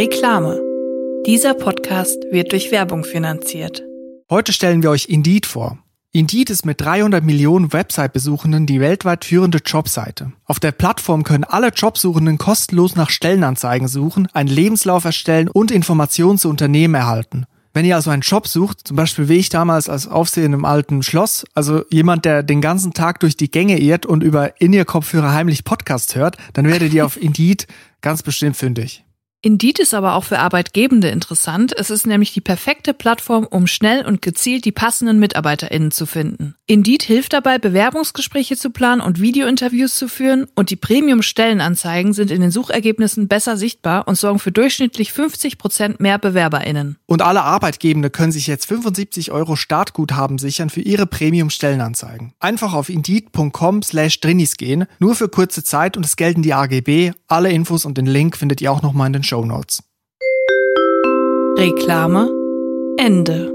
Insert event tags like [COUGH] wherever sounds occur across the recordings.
Reklame. Dieser Podcast wird durch Werbung finanziert. Heute stellen wir euch Indeed vor. Indeed ist mit 300 Millionen Website-Besuchenden die weltweit führende Jobseite. Auf der Plattform können alle Jobsuchenden kostenlos nach Stellenanzeigen suchen, einen Lebenslauf erstellen und Informationen zu Unternehmen erhalten. Wenn ihr also einen Job sucht, zum Beispiel wie ich damals als Aufseher im alten Schloss, also jemand, der den ganzen Tag durch die Gänge irrt und über In-Ear-Kopfhörer heimlich Podcast hört, dann werdet ihr auf [LAUGHS] Indeed ganz bestimmt fündig. Indeed ist aber auch für Arbeitgebende interessant. Es ist nämlich die perfekte Plattform, um schnell und gezielt die passenden MitarbeiterInnen zu finden. Indeed hilft dabei, Bewerbungsgespräche zu planen und Videointerviews zu führen und die Premium-Stellenanzeigen sind in den Suchergebnissen besser sichtbar und sorgen für durchschnittlich 50 Prozent mehr BewerberInnen. Und alle Arbeitgebende können sich jetzt 75 Euro Startguthaben sichern für ihre Premium-Stellenanzeigen. Einfach auf indeed.com slash drinis gehen, nur für kurze Zeit und es gelten die AGB. Alle Infos und den Link findet ihr auch nochmal in den Show Notes. Reklame Ende.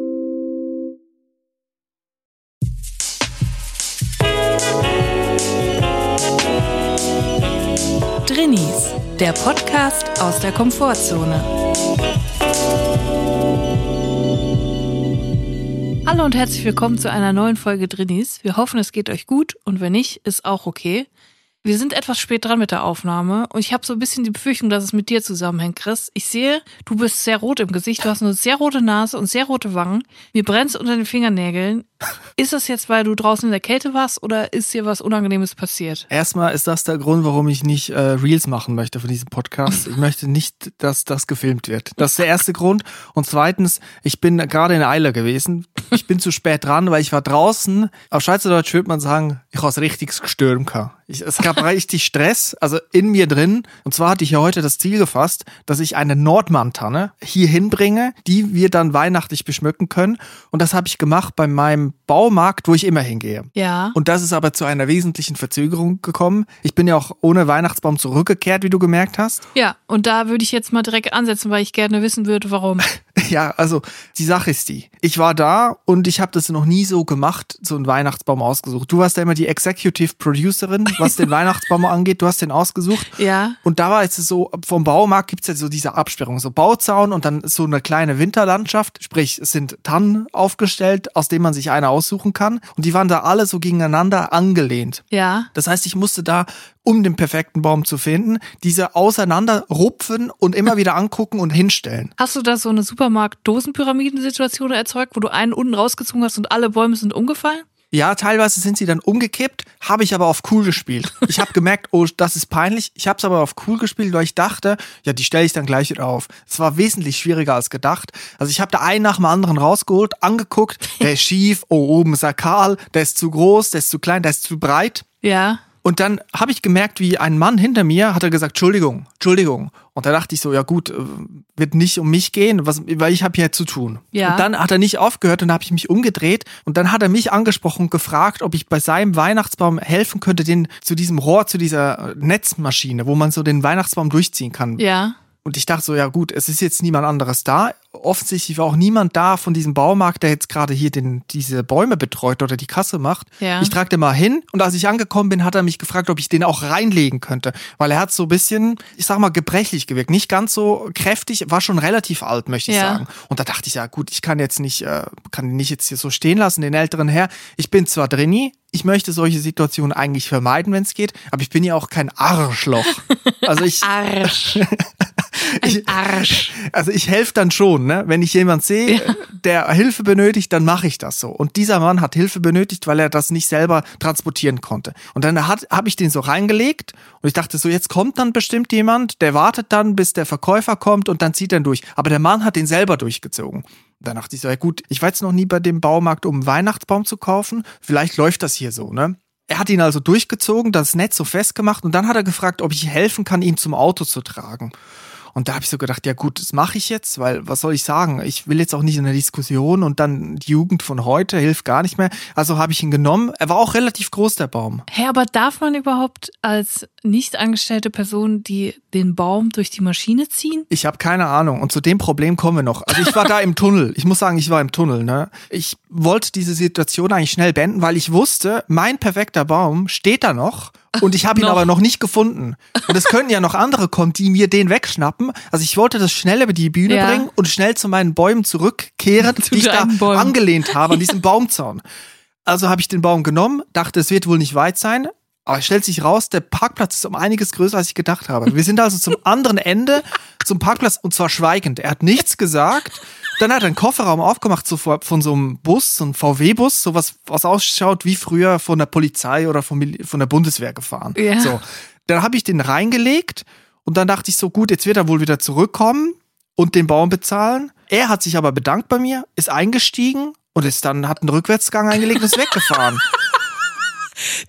Drinnies, der Podcast aus der Komfortzone. Hallo und herzlich willkommen zu einer neuen Folge Drinnies. Wir hoffen, es geht euch gut und wenn nicht, ist auch okay. Wir sind etwas spät dran mit der Aufnahme und ich habe so ein bisschen die Befürchtung, dass es mit dir zusammenhängt, Chris. Ich sehe, du bist sehr rot im Gesicht, du hast eine sehr rote Nase und sehr rote Wangen. Mir brennt unter den Fingernägeln. Ist das jetzt, weil du draußen in der Kälte warst oder ist dir was Unangenehmes passiert? Erstmal ist das der Grund, warum ich nicht äh, Reels machen möchte von diesem Podcast. Ich möchte nicht, dass das gefilmt wird. Das ist der erste Grund. Und zweitens, ich bin gerade in Eile gewesen. Ich bin zu spät dran, weil ich war draußen. Auf Schweizerdeutsch würde man sagen, ich habe richtig gestürmt. Ich, es gab richtig Stress, also in mir drin. Und zwar hatte ich ja heute das Ziel gefasst, dass ich eine Nordmann-Tanne hier hinbringe, die wir dann weihnachtlich beschmücken können. Und das habe ich gemacht bei meinem Baumarkt, wo ich immer hingehe. Ja. Und das ist aber zu einer wesentlichen Verzögerung gekommen. Ich bin ja auch ohne Weihnachtsbaum zurückgekehrt, wie du gemerkt hast. Ja, und da würde ich jetzt mal direkt ansetzen, weil ich gerne wissen würde, warum. [LAUGHS] Ja, also die Sache ist die. Ich war da und ich habe das noch nie so gemacht, so einen Weihnachtsbaum ausgesucht. Du warst ja immer die Executive Producerin, was den [LAUGHS] Weihnachtsbaum angeht. Du hast den ausgesucht. Ja. Und da war jetzt so, vom Baumarkt gibt's ja so diese Absperrung, so Bauzaun und dann so eine kleine Winterlandschaft. Sprich, es sind Tannen aufgestellt, aus denen man sich eine aussuchen kann. Und die waren da alle so gegeneinander angelehnt. Ja. Das heißt, ich musste da, um den perfekten Baum zu finden, diese auseinanderrupfen und immer wieder angucken und hinstellen. Hast du da so eine Supermarkt-Dosenpyramidensituation erzeugt, wo du einen unten rausgezogen hast und alle Bäume sind umgefallen? Ja, teilweise sind sie dann umgekippt, habe ich aber auf cool gespielt. Ich habe gemerkt, oh, das ist peinlich. Ich habe es aber auf cool gespielt, weil ich dachte, ja, die stelle ich dann gleich wieder auf. Es war wesentlich schwieriger als gedacht. Also ich habe da einen nach dem anderen rausgeholt, angeguckt, der ist schief, oh, oben ist er kahl, der ist zu groß, der ist zu klein, der ist zu breit. Ja. Und dann habe ich gemerkt, wie ein Mann hinter mir hat er gesagt, Entschuldigung, Entschuldigung. Und da dachte ich so, ja gut, äh, wird nicht um mich gehen, was, weil ich habe hier zu tun. Ja. Und dann hat er nicht aufgehört und da habe ich mich umgedreht und dann hat er mich angesprochen und gefragt, ob ich bei seinem Weihnachtsbaum helfen könnte, den zu diesem Rohr, zu dieser äh, Netzmaschine, wo man so den Weihnachtsbaum durchziehen kann. Ja. Und ich dachte so, ja gut, es ist jetzt niemand anderes da. Offensichtlich war auch niemand da von diesem Baumarkt, der jetzt gerade hier den, diese Bäume betreut oder die Kasse macht. Ja. Ich trage den mal hin und als ich angekommen bin, hat er mich gefragt, ob ich den auch reinlegen könnte. Weil er hat so ein bisschen, ich sag mal, gebrechlich gewirkt. Nicht ganz so kräftig, war schon relativ alt, möchte ich Ja. sagen. Und da dachte ich, ja gut, ich kann jetzt nicht, äh, kann nicht jetzt hier so stehen lassen, den älteren Herr. Ich bin zwar drinni, ich möchte solche Situationen eigentlich vermeiden, wenn es geht, aber ich bin ja auch kein Arschloch. [LAUGHS] Also ich, Arsch. [LAUGHS] Ein Arsch. also ich helfe dann schon, ne? Wenn ich jemand sehe, der Hilfe benötigt, dann mache ich das so. Und dieser Mann hat Hilfe benötigt, weil er das nicht selber transportieren konnte. Und dann habe ich den so reingelegt und ich dachte so, jetzt kommt dann bestimmt jemand, der wartet dann, bis der Verkäufer kommt und dann zieht er ihn durch. Aber der Mann hat den selber durchgezogen. Dann dachte ich so, ja gut, ich war jetzt noch nie bei dem Baumarkt, um einen Weihnachtsbaum zu kaufen. Vielleicht läuft das hier so, ne? Er hat ihn also durchgezogen, das Netz so festgemacht und dann hat er gefragt, ob ich helfen kann, ihn zum Auto zu tragen. Und da habe ich so gedacht, ja gut, das mache ich jetzt, weil was soll ich sagen? Ich will jetzt auch nicht in der Diskussion und dann die Jugend von heute hilft gar nicht mehr. Also habe ich ihn genommen. Er war auch relativ groß, der Baum. Hä, aber darf man überhaupt als nicht angestellte Person die den Baum durch die Maschine ziehen? Ich habe keine Ahnung. Und zu dem Problem kommen wir noch. Also ich war da im Tunnel. Ich muss sagen, ich war im Tunnel. Ne? Ich wollte diese Situation eigentlich schnell beenden, weil ich wusste, mein perfekter Baum steht da noch Und ich habe ihn aber noch nicht gefunden. Und es könnten ja noch andere kommen, die mir den wegschnappen. Also ich wollte das schnell über die Bühne Ja. bringen und schnell zu meinen Bäumen zurückkehren, [LAUGHS] Zu die ich da Bäumen. angelehnt habe an [LAUGHS] diesem Baumzaun. Also habe ich den Baum genommen, dachte, es wird wohl nicht weit sein. Aber es stellt sich raus, der Parkplatz ist um einiges größer, als ich gedacht habe. Wir sind also zum anderen Ende zum Parkplatz und zwar schweigend. Er hat nichts gesagt. Dann hat er einen Kofferraum aufgemacht so von, von so einem Bus, so einem VW-Bus, sowas, was ausschaut wie früher von der Polizei oder Mil- von der Bundeswehr gefahren. Ja. So. Dann habe ich den reingelegt und dann dachte ich so, gut, jetzt wird er wohl wieder zurückkommen und den Baum bezahlen. Er hat sich aber bedankt bei mir, ist eingestiegen und ist dann, hat einen Rückwärtsgang eingelegt und ist weggefahren.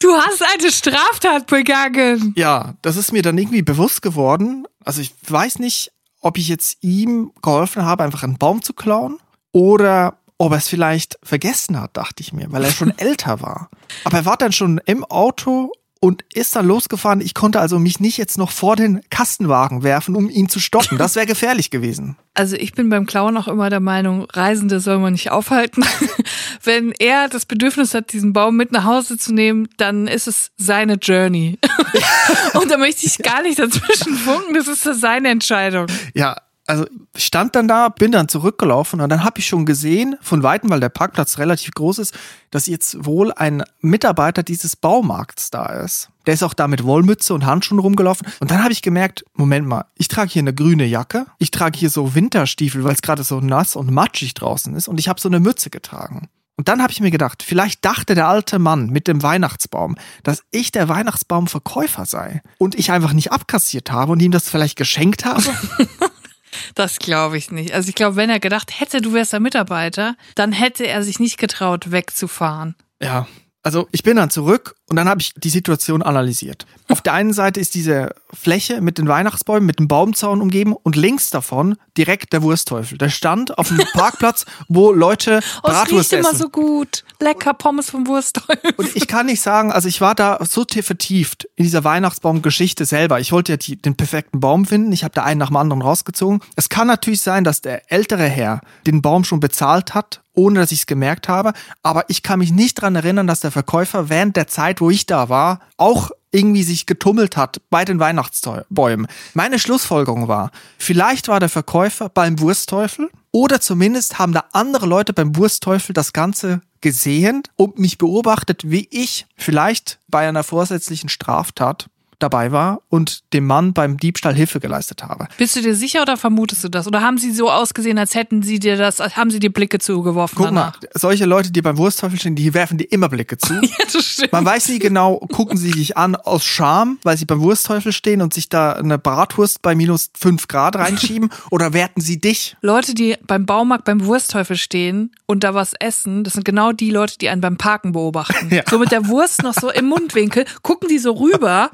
Du hast eine Straftat begangen. Ja, das ist mir dann irgendwie bewusst geworden. Also ich weiß nicht, ob ich jetzt ihm geholfen habe, einfach einen Baum zu klauen oder ob er es vielleicht vergessen hat, dachte ich mir, weil er schon [LAUGHS] älter war. Aber er war dann schon im Auto und ist dann losgefahren. Ich konnte also mich nicht jetzt noch vor den Kastenwagen werfen, um ihn zu stoppen. Das wäre gefährlich gewesen. [LAUGHS] Also ich bin beim Klauen auch immer der Meinung, Reisende soll man nicht aufhalten. [LAUGHS] Wenn er das Bedürfnis hat, diesen Baum mit nach Hause zu nehmen, dann ist es seine Journey. [LAUGHS] Und da möchte ich gar nicht dazwischen funken, das ist seine Entscheidung. Ja, also stand dann da, bin dann zurückgelaufen und dann habe ich schon gesehen, von Weitem, weil der Parkplatz relativ groß ist, dass jetzt wohl ein Mitarbeiter dieses Baumarkts da ist. Der ist auch da mit Wollmütze und Handschuhen rumgelaufen. Und dann habe ich gemerkt, Moment mal, ich trage hier eine grüne Jacke, ich trage hier so Winterstiefel, weil es gerade so nass und matschig draußen ist und ich habe so eine Mütze getragen. Und dann habe ich mir gedacht, vielleicht dachte der alte Mann mit dem Weihnachtsbaum, dass ich der Weihnachtsbaumverkäufer sei und ich einfach nicht abkassiert habe und ihm das vielleicht geschenkt habe. [LAUGHS] Das glaube ich nicht. Also ich glaube, wenn er gedacht hätte, du wärst der Mitarbeiter, dann hätte er sich nicht getraut, wegzufahren. Ja, also ich bin dann zurück und dann habe ich die Situation analysiert. Auf der einen Seite ist diese Fläche mit den Weihnachtsbäumen, mit dem Baumzaun umgeben und links davon direkt der Wurstteufel. Der stand auf dem [LAUGHS] Parkplatz, wo Leute Oh, es Bratwurst riecht immer essen. so gut. Lecker Pommes vom Wurstteufel. Und ich kann nicht sagen, also ich war da so tief vertieft in dieser Weihnachtsbaumgeschichte selber. Ich wollte ja die, den perfekten Baum finden. Ich habe da einen nach dem anderen rausgezogen. Es kann natürlich sein, dass der ältere Herr den Baum schon bezahlt hat, ohne dass ich es gemerkt habe. Aber ich kann mich nicht dran erinnern, dass der Verkäufer während der Zeit, wo ich da war, auch irgendwie sich getummelt hat bei den Weihnachtsbäumen. Meine Schlussfolgerung war, vielleicht war der Verkäufer beim Wurstteufel oder zumindest haben da andere Leute beim Wurstteufel das Ganze gesehen und mich beobachtet, wie ich vielleicht bei einer vorsätzlichen Straftat dabei war und dem Mann beim Diebstahl Hilfe geleistet habe. Bist du dir sicher oder vermutest du das? Oder haben sie so ausgesehen, als hätten sie dir das, als haben sie dir Blicke zugeworfen Guck mal, danach? solche Leute, die beim Wurstteufel stehen, die werfen dir immer Blicke zu. [LAUGHS] Ja, das stimmt. Man weiß nie genau, gucken sie sich an aus Scham, weil sie beim Wurstteufel stehen und sich da eine Bratwurst bei minus fünf Grad reinschieben [LAUGHS] oder werten sie dich? Leute, die beim Baumarkt beim Wurstteufel stehen und da was essen, das sind genau die Leute, die einen beim Parken beobachten. [LAUGHS] Ja. So mit der Wurst noch so im Mundwinkel, gucken die so rüber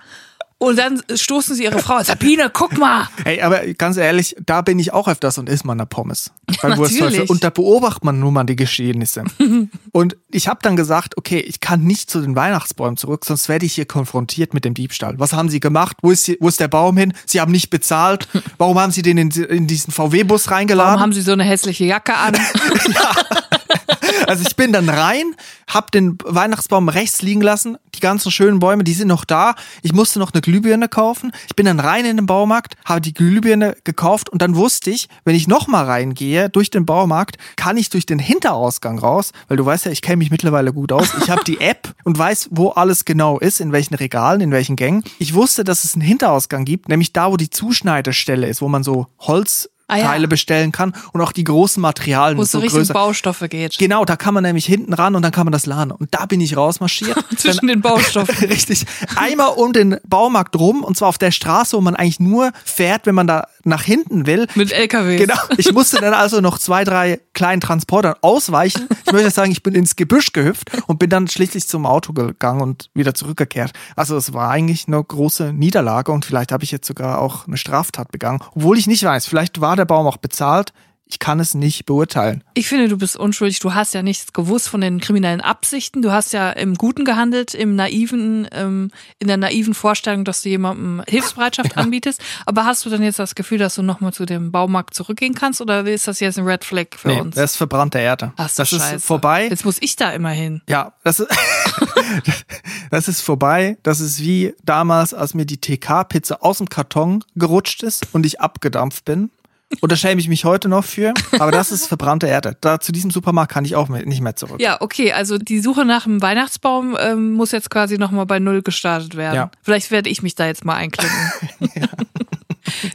und dann stoßen sie ihre Frau. Sabine, guck mal. Ey, aber ganz ehrlich, da bin ich auch öfters und isst mal eine Pommes natürlich. Wurstteufel. Und da beobachtet man nun mal die Geschehnisse. [LAUGHS] und ich habe dann gesagt, okay, ich kann nicht zu den Weihnachtsbäumen zurück, sonst werde ich hier konfrontiert mit dem Diebstahl. Was haben sie gemacht? Wo ist, hier, wo ist der Baum hin? Sie haben nicht bezahlt. [LAUGHS] Warum haben sie den in, in diesen VW-Bus Warum reingeladen? haben sie so eine hässliche Jacke an? [LAUGHS] Also ich bin dann rein, hab den Weihnachtsbaum rechts liegen lassen, die ganzen schönen Bäume, die sind noch da. Ich musste noch eine Glühbirne kaufen. Ich bin dann rein in den Baumarkt, habe die Glühbirne gekauft und dann wusste ich, wenn ich nochmal reingehe durch den Baumarkt, kann ich durch den Hinterausgang raus, weil du weißt ja, ich kenne mich mittlerweile gut aus. Ich habe die App [LAUGHS] und weiß, wo alles genau ist, in welchen Regalen, in welchen Gängen. Ich wusste, dass es einen Hinterausgang gibt, nämlich da, wo die Zuschneidestelle ist, wo man so Holz Ah ja. Teile bestellen kann und auch die großen Materialien Wo es so Richtung größer. Baustoffe geht. Genau, da kann man nämlich hinten ran und dann kann man das laden. Und da bin ich rausmarschiert. [LAUGHS] Zwischen den Baustoffen. [LAUGHS] Richtig. Einmal um den Baumarkt rum und zwar auf der Straße, wo man eigentlich nur fährt, wenn man da nach hinten will. Mit LKWs. Genau. Ich musste dann also noch zwei, drei kleinen Transportern ausweichen. Ich möchte sagen, ich bin ins Gebüsch gehüpft und bin dann schließlich zum Auto gegangen und wieder zurückgekehrt. Also es war eigentlich eine große Niederlage und vielleicht habe ich jetzt sogar auch eine Straftat begangen, obwohl ich nicht weiß. Vielleicht war der Baum auch bezahlt. Ich kann es nicht beurteilen. Ich finde, du bist unschuldig. Du hast ja nichts gewusst von den kriminellen Absichten. Du hast ja im Guten gehandelt, im naiven, ähm, in der naiven Vorstellung, dass du jemandem Hilfsbereitschaft [LAUGHS] ja. anbietest. Aber hast du dann jetzt das Gefühl, dass du nochmal zu dem Baumarkt zurückgehen kannst? Oder ist das jetzt ein Red Flag für nee, uns? Das ist verbrannte Erde. Ach das Scheiße. ist vorbei. Jetzt muss ich da immer hin. Ja, das ist, [LAUGHS] das ist vorbei. Das ist wie damals, als mir die TK-Pizza aus dem Karton gerutscht ist und ich abgedampft bin. Und da schäme ich mich heute noch für. Aber das ist verbrannte Erde. Da zu diesem Supermarkt kann ich auch nicht mehr zurück. Ja, okay. Also die Suche nach dem Weihnachtsbaum ähm, muss jetzt quasi nochmal bei Null gestartet werden. Ja. Vielleicht werde ich mich da jetzt mal einklicken. [LAUGHS] ja.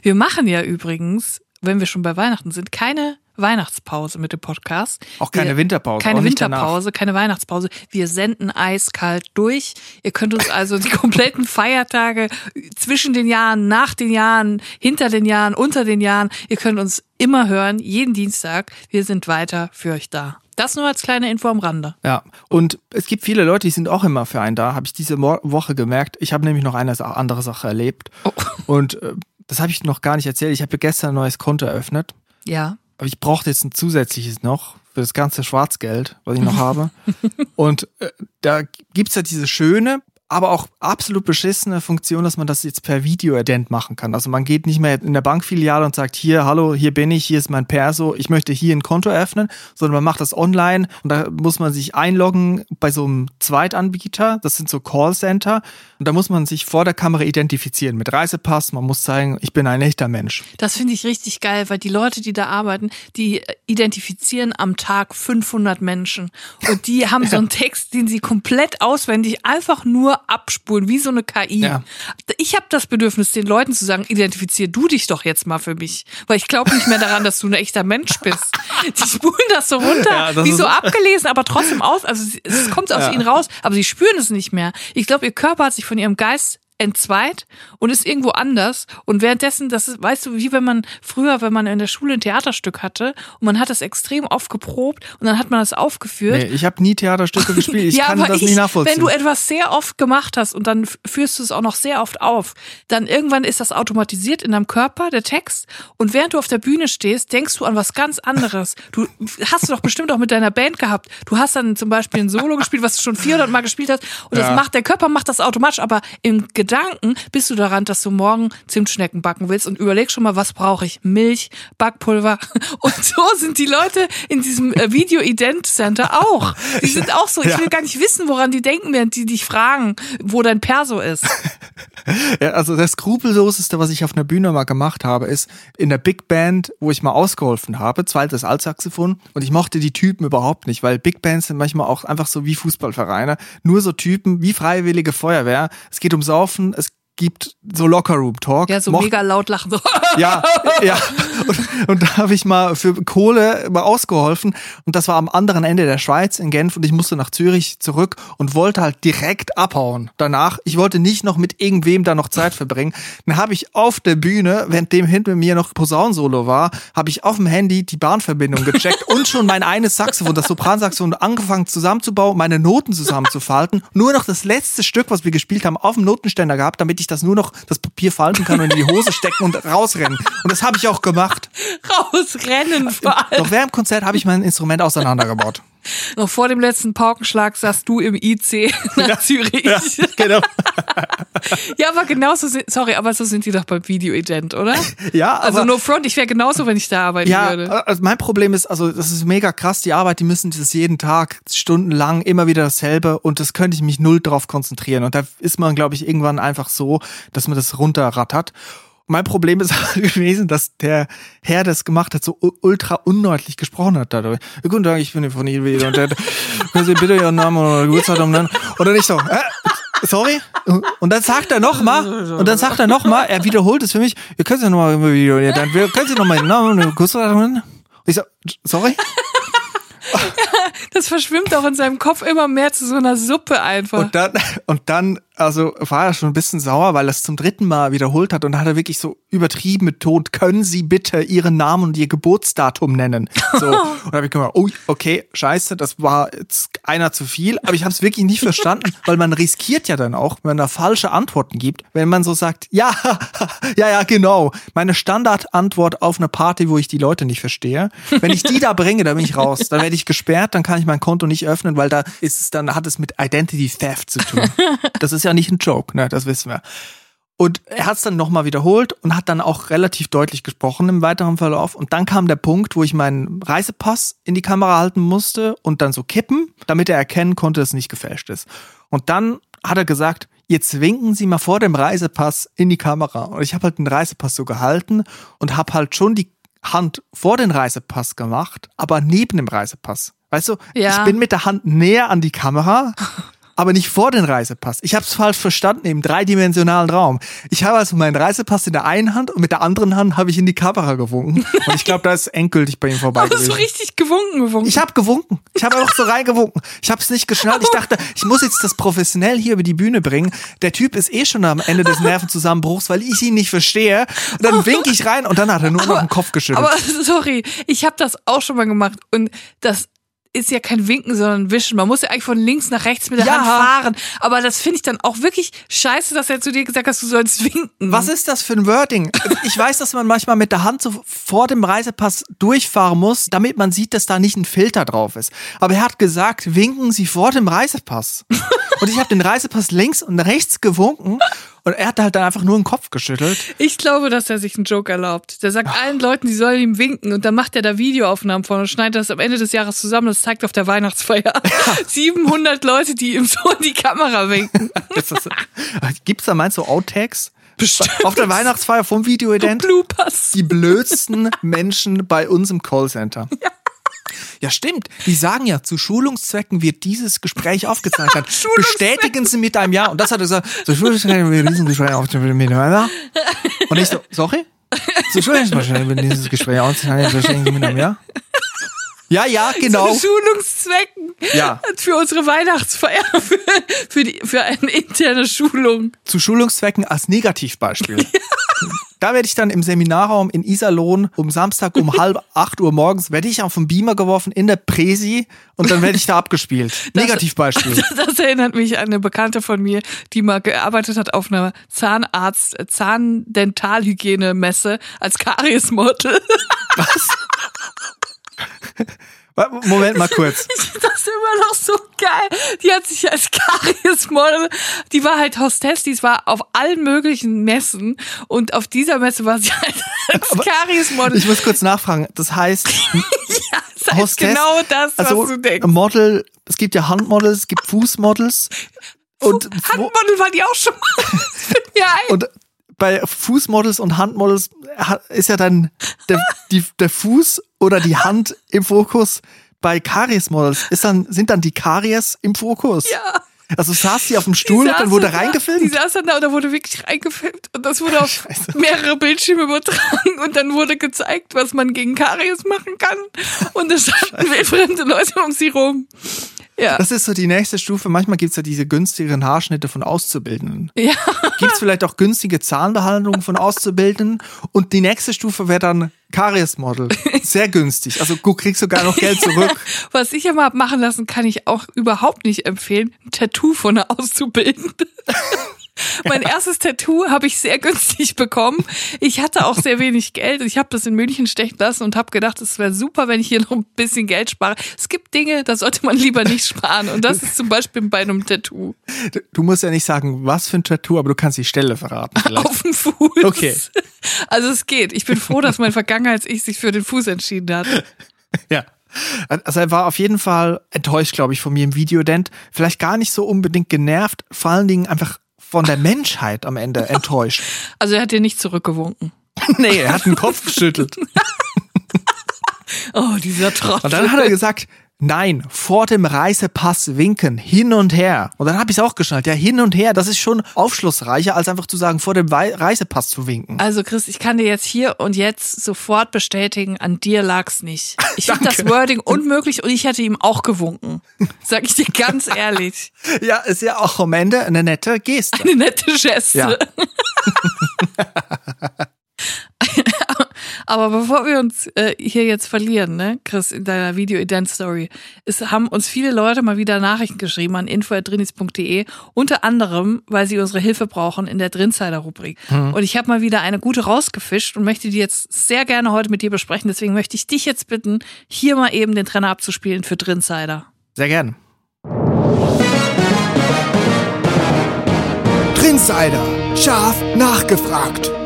Wir machen ja übrigens, wenn wir schon bei Weihnachten sind, keine Weihnachtspause mit dem Podcast. Auch keine wir, Winterpause. Keine Winterpause, keine Weihnachtspause. Wir senden eiskalt durch. Ihr könnt uns also die [LAUGHS] kompletten Feiertage zwischen den Jahren, nach den Jahren, hinter den Jahren, unter den Jahren, ihr könnt uns immer hören, jeden Dienstag. Wir sind weiter für euch da. Das nur als kleine Info am Rande. Ja, und es gibt viele Leute, die sind auch immer für einen da, habe ich diese Woche gemerkt. Ich habe nämlich noch eine andere Sache erlebt. Oh. Und äh, das habe ich noch gar nicht erzählt. Ich habe gestern ein neues Konto eröffnet. Ja. Aber ich brauchte jetzt ein zusätzliches noch für das ganze Schwarzgeld, was ich noch [LAUGHS] habe. Und äh, da gibt's ja diese schöne aber auch absolut beschissene Funktion, dass man das jetzt per Video-Ident machen kann. Also man geht nicht mehr in der Bankfiliale und sagt, hier, hallo, hier bin ich, hier ist mein Perso, ich möchte hier ein Konto eröffnen, sondern man macht das online und da muss man sich einloggen bei so einem Zweitanbieter, das sind so Callcenter. Und da muss man sich vor der Kamera identifizieren mit Reisepass, man muss zeigen, ich bin ein echter Mensch. Das finde ich richtig geil, weil die Leute, die da arbeiten, die identifizieren am Tag 500 Menschen. Und die haben so einen Text, den sie komplett auswendig einfach nur abspulen, wie so eine KI. Ja. Ich habe das Bedürfnis, den Leuten zu sagen, identifizier du dich doch jetzt mal für mich. Weil ich glaube nicht mehr daran, dass du ein echter Mensch bist. [LAUGHS] Die spulen das so runter, ja, wie so abgelesen, aber trotzdem aus. Also es kommt aus ja. ihnen raus, aber sie spüren es nicht mehr. Ich glaube, ihr Körper hat sich von ihrem Geist entzweit und ist irgendwo anders. Und währenddessen, das ist, weißt du, wie wenn man früher, wenn man in der Schule ein Theaterstück hatte und man hat das extrem oft geprobt und dann hat man das aufgeführt. Nee, ich habe nie Theaterstücke gespielt. Ich [LAUGHS] ja, kann das ich, nicht nachvollziehen. Wenn du etwas sehr oft gemacht hast und dann führst du es auch noch sehr oft auf, dann irgendwann ist das automatisiert in deinem Körper, der Text. Und während du auf der Bühne stehst, denkst du an was ganz anderes. Du hast du doch bestimmt auch mit deiner Band gehabt. Du hast dann zum Beispiel ein Solo gespielt, was du schon 400 Mal gespielt hast. Und ja. das macht, der Körper macht das automatisch, aber im Gedanken bist du daran, dass du morgen Zimtschnecken backen willst und überleg schon mal, was brauche ich? Milch, Backpulver. [LAUGHS] Und so sind die Leute in diesem äh, Video Ident Center auch. [LAUGHS] Die sind auch so. Ich will gar nicht wissen, woran die denken, während die dich fragen, wo dein Perso ist. [LAUGHS] Ja, also das skrupelloseste, was ich auf einer Bühne mal gemacht habe, ist in der Big Band, wo ich mal ausgeholfen habe, zweites Altsaxophon. Und ich mochte die Typen überhaupt nicht, weil Big Bands sind manchmal auch einfach so wie Fußballvereine. Nur so Typen wie Freiwillige Feuerwehr. Es geht um Saufen, es gibt so Lockerroom-Talk. Ja, so Mocht mega laut lachen. So. Ja, ja. [LAUGHS] Und, und da habe ich mal für Kohle mal ausgeholfen. Und das war am anderen Ende der Schweiz in Genf und ich musste nach Zürich zurück und wollte halt direkt abhauen. Danach, ich wollte nicht noch mit irgendwem da noch Zeit verbringen. Dann habe ich auf der Bühne, während dem hinter mir noch Posaunensolo war, habe ich auf dem Handy die Bahnverbindung gecheckt und schon mein eines Saxophon, das Sopransaxophon, angefangen zusammenzubauen, meine Noten zusammenzufalten. Nur noch das letzte Stück, was wir gespielt haben, auf dem Notenständer gehabt, damit ich das nur noch das Papier falten kann und in die Hose stecken und rausrennen. Und das habe ich auch gemacht. [LAUGHS] Rausrennen vor allem. Noch während dem Konzert habe ich mein Instrument auseinandergebaut. [LAUGHS] Noch vor dem letzten Paukenschlag saßt du im IC [LAUGHS] nach ja, Zürich. Ja, genau. ja, aber genauso sind, sorry, aber so sind die doch beim Video-Ident, oder? Ja, Also no front, ich wäre genauso, wenn ich da arbeiten ja, würde. Also mein Problem ist, also das ist mega krass, die Arbeit, die müssen das jeden Tag, stundenlang, immer wieder dasselbe und das könnte ich mich null drauf konzentrieren. Und da ist man, glaube ich, irgendwann einfach so, dass man das runterrattert mein Problem ist [LAUGHS] gewesen, dass der Herr, das gemacht hat, so ultra undeutlich gesprochen hat dadurch. Guten Tag, ich bin von Ihnen wieder und der, [LAUGHS] können Sie bitte Ihren Namen oder Geburtsdatum nennen? Oder nicht so, äh, sorry? Und dann sagt er nochmal, und dann sagt er nochmal, er wiederholt es für mich, ihr könnt ja nochmal dann können Sie nochmal Ihren Namen und Geburtsdatum nennen? Ich so, sorry? [LAUGHS] das verschwimmt auch in seinem Kopf immer mehr zu so einer Suppe einfach. Und dann, und dann also war er schon ein bisschen sauer, weil er es zum dritten Mal wiederholt hat und dann hat er wirklich so übertrieben betont, können Sie bitte Ihren Namen und Ihr Geburtsdatum nennen? So. [LAUGHS] und da habe ich gedacht, oh, okay, scheiße, das war jetzt einer zu viel, aber ich habe es wirklich nicht verstanden, [LAUGHS] weil man riskiert ja dann auch, wenn man da falsche Antworten gibt, wenn man so sagt, ja, ja, ja, genau, meine Standardantwort auf eine Party, wo ich die Leute nicht verstehe, wenn ich die da bringe, dann bin ich raus, dann werde ich gesperrt, dann kann ich mein Konto nicht öffnen, weil da ist es dann hat es mit Identity Theft zu tun. [LAUGHS] Das ist ja nicht ein Joke, ne, das wissen wir. Und er hat es dann nochmal wiederholt und hat dann auch relativ deutlich gesprochen im weiteren Verlauf. Und dann kam der Punkt, wo ich meinen Reisepass in die Kamera halten musste und dann so kippen, damit er erkennen konnte, dass es nicht gefälscht ist. Und dann hat er gesagt, jetzt winken Sie mal vor dem Reisepass in die Kamera. Und ich habe halt den Reisepass so gehalten und habe halt schon die Hand vor den Reisepass gemacht, aber neben dem Reisepass. Weißt du, Ja. ich bin mit der Hand näher an die Kamera, [LAUGHS] aber nicht vor den Reisepass. Ich habe es falsch verstanden im dreidimensionalen Raum. Ich habe also meinen Reisepass in der einen Hand und mit der anderen Hand habe ich in die Kamera gewunken. Und ich glaube, da ist endgültig bei ihm vorbei [LAUGHS] Aber so gewesen. richtig gewunken, gewunken. Ich habe gewunken. Ich habe einfach so reingewunken. Ich habe es nicht geschnallt. Ich dachte, ich muss jetzt das professionell hier über die Bühne bringen. Der Typ ist eh schon am Ende des Nervenzusammenbruchs, weil ich ihn nicht verstehe. Und dann winke ich rein und dann hat er nur noch den Kopf geschüttelt. Aber sorry, ich habe das auch schon mal gemacht und das ist ja kein Winken, sondern Wischen. Man muss ja eigentlich von links nach rechts mit der Ja. Hand fahren. Aber das finde ich dann auch wirklich scheiße, dass er zu dir gesagt hat, du sollst winken. Was ist das für ein Wording? Ich weiß, dass man manchmal mit der Hand so vor dem Reisepass durchfahren muss, damit man sieht, dass da nicht ein Filter drauf ist. Aber er hat gesagt, winken Sie vor dem Reisepass. [LAUGHS] Und ich habe den Reisepass links und rechts gewunken und er hat halt dann einfach nur den Kopf geschüttelt. Ich glaube, dass er sich einen Joke erlaubt. Der sagt allen Leuten, die sollen ihm winken und dann macht er da Videoaufnahmen von und schneidet das am Ende des Jahres zusammen. Das zeigt auf der Weihnachtsfeier [LAUGHS] 700 Leute, die ihm so in die Kamera winken. [LAUGHS] Das, gibt's da meinst du Outtakes? Bestimmt. Auf der Weihnachtsfeier vom Videoident? Bloopers. Die blödsten Menschen bei uns im Callcenter. [LAUGHS] Ja. Ja, stimmt. Die sagen ja, zu Schulungszwecken wird dieses Gespräch aufgezeichnet. Bestätigen Sie mit einem Ja. Und das hat er gesagt, zu Schulungszwecken wird dieses Gespräch aufgezeichnet. Und ich so, sorry? Zu Schulungszwecken wird dieses Gespräch aufgezeichnet, bestätigen Sie mit einem Ja? Ja, ja, [LAUGHS] genau. Zu Schulungszwecken. Ja. Für unsere Weihnachtsfeier. [LAUGHS] Für, für, die, für eine interne Schulung. zu Schulungszwecken als Negativbeispiel. [LAUGHS] Da werde ich dann im Seminarraum in Iserlohn um Samstag um halb acht Uhr morgens, werde ich auf den Beamer geworfen in der Präsi und dann werde ich da abgespielt. Negativbeispiel. Das erinnert mich an eine Bekannte von mir, die mal gearbeitet hat auf einer Zahnarzt, Zahndentalhygiene-Messe als Kariesmodel. Moment mal kurz. [LAUGHS] Ich finde das immer noch so geil. Die hat sich als Kariesmodel, die war halt Hostess, die war auf allen möglichen Messen und auf dieser Messe war sie halt [LAUGHS] als Kariesmodel. Ich muss kurz nachfragen. Das heißt, [LAUGHS] Ja, das heißt Hostess, genau das, was also du denkst. Model, es gibt ja Handmodels, es gibt Fußmodels und, Handmodel war die auch schon mal. Ein. und bei Fußmodels und Handmodels ha- ist ja dann der, [LAUGHS] die, der Fuß oder die Hand im Fokus. Bei Kariesmodels ist dann, sind dann die Karies im Fokus. Ja. Also saß sie auf dem Die Stuhl und dann wurde da, Die reingefilmt. saß dann da und da wurde wirklich reingefilmt. Und das wurde auf mehrere Bildschirme übertragen und dann wurde gezeigt, was man gegen Karies machen kann. Und da standen wildfremde Leute um sie rum. Ja. Das ist so die nächste Stufe. Manchmal gibt's ja diese günstigeren Haarschnitte von Auszubildenden. Ja. Gibt's vielleicht auch günstige Zahnbehandlungen von Auszubildenden. Und die nächste Stufe wäre dann Kariesmodel. Sehr günstig. Also du kriegst sogar noch Geld zurück. [LAUGHS] Was ich immer hab machen lassen, kann ich auch überhaupt nicht empfehlen. Ein Tattoo von einer Auszubildenden. [LAUGHS] Mein erstes Tattoo habe ich sehr [LAUGHS] günstig bekommen. Ich hatte auch sehr wenig Geld. Ich habe das in München stechen lassen und habe gedacht, es wäre super, wenn ich hier noch ein bisschen Geld spare. Es gibt Dinge, da sollte man lieber nicht sparen. Und das ist zum Beispiel bei einem Tattoo Du musst ja nicht sagen, was für ein Tattoo, aber du kannst die Stelle verraten. [LAUGHS] Vielleicht. auf dem Fuß. Okay. Also es geht. Ich bin froh, dass mein Vergangenheits-Ich sich für den Fuß entschieden hat. [LAUGHS] Ja. Also er war auf jeden Fall enttäuscht, glaube ich, von mir im Videodent. Vielleicht gar nicht so unbedingt genervt, vor allen Dingen einfach von der Menschheit am Ende enttäuscht. [LAUGHS] Also er hat dir nicht zurückgewunken. [LAUGHS] nee, er hat den Kopf geschüttelt. [LAUGHS] Oh, dieser Trottel. Und dann hat er gesagt, Nein, vor dem Reisepass winken, hin und her. Und dann habe ich es auch geschnallt. Ja, hin und her, das ist schon aufschlussreicher, als einfach zu sagen, vor dem Wei- Reisepass zu winken. Also Chris, ich kann dir jetzt hier und jetzt sofort bestätigen, an dir lag's nicht. Ich [LAUGHS] finde das. Wording unmöglich und ich hätte ihm auch gewunken. Sag ich dir ganz [LAUGHS] ehrlich. Ja, ist ja auch am Ende eine nette Geste. Eine nette Geste. Ja. [LAUGHS] Aber bevor wir uns äh, hier jetzt verlieren, ne, Chris, in deiner Video-Ident-Story, es haben uns viele Leute mal wieder Nachrichten geschrieben an info.drinis.de, unter anderem, weil sie unsere Hilfe brauchen in der Drinsider-Rubrik. Und ich habe mal wieder eine gute rausgefischt und möchte die jetzt sehr gerne heute mit dir besprechen. Deswegen möchte ich dich jetzt bitten, hier mal eben den Trenner abzuspielen für Drinsider. Sehr gerne. Trinsider, scharf nachgefragt.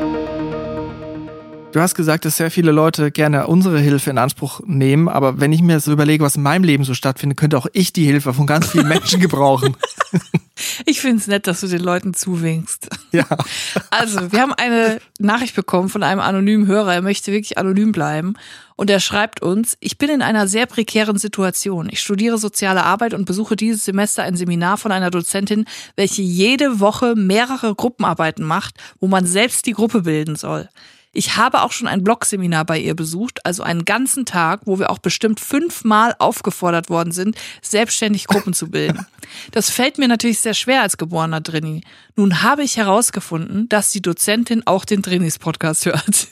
Du hast gesagt, dass sehr viele Leute gerne unsere Hilfe in Anspruch nehmen, aber wenn ich mir so überlege, was in meinem Leben so stattfindet, könnte auch ich die Hilfe von ganz vielen Menschen [LAUGHS] gebrauchen. Ich finde es nett, dass du den Leuten zuwinkst. Ja. Also, wir haben eine Nachricht bekommen von einem anonymen Hörer. Er möchte wirklich anonym bleiben. Und er schreibt uns, ich bin in einer sehr prekären Situation. Ich studiere soziale Arbeit und besuche dieses Semester ein Seminar von einer Dozentin, welche jede Woche mehrere Gruppenarbeiten macht, wo man selbst die Gruppe bilden soll. Ich habe auch schon ein Blogseminar bei ihr besucht, also einen ganzen Tag, wo wir auch bestimmt fünfmal aufgefordert worden sind, selbstständig Gruppen zu bilden. [LAUGHS] Das fällt mir natürlich sehr schwer als geborener Drini. Nun habe ich herausgefunden, dass die Dozentin auch den Drinis-Podcast hört.